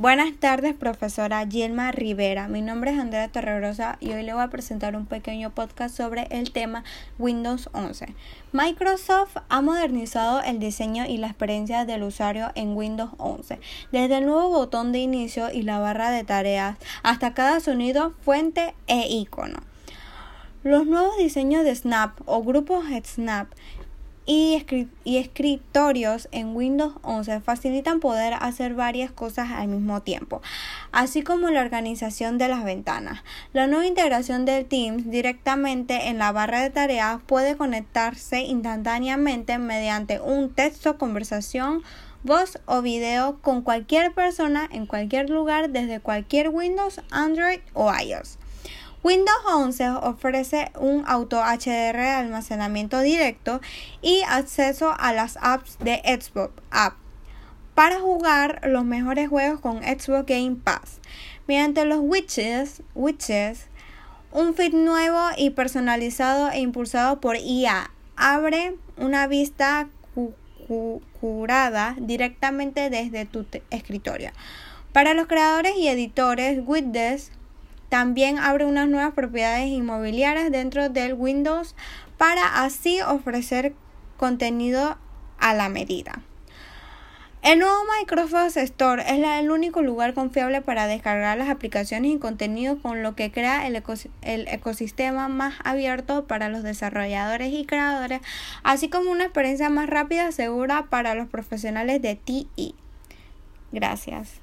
Buenas tardes, profesora Yelma Rivera. Mi nombre es Andrea Torregrosa y hoy le voy a presentar un pequeño podcast sobre el tema Windows 11. Microsoft ha modernizado el diseño y la experiencia del usuario en Windows 11, desde el nuevo botón de inicio y la barra de tareas hasta cada sonido, fuente e icono. Los nuevos diseños de Snap o grupos Snap y, escritorios en Windows 11 facilitan poder hacer varias cosas al mismo tiempo, así como la organización de las ventanas. La nueva integración de Teams directamente en la barra de tareas puede conectarse instantáneamente mediante un texto, conversación, voz o video con cualquier persona en cualquier lugar desde cualquier Windows, Android o iOS. Windows 11 ofrece un auto HDR de almacenamiento directo y acceso a las apps de Xbox App para jugar los mejores juegos con Xbox Game Pass. Mediante los widgets, un feed nuevo y personalizado e impulsado por IA abre una vista curada directamente desde tu escritorio. Para los creadores y editores, widgets también abre unas nuevas propiedades inmobiliarias dentro del Windows para así ofrecer contenido a la medida. El nuevo Microsoft Store es el único lugar confiable para descargar las aplicaciones y contenido con lo que crea el, el, ecosistema más abierto para los desarrolladores y creadores, así como una experiencia más rápida y segura para los profesionales de TI. Gracias.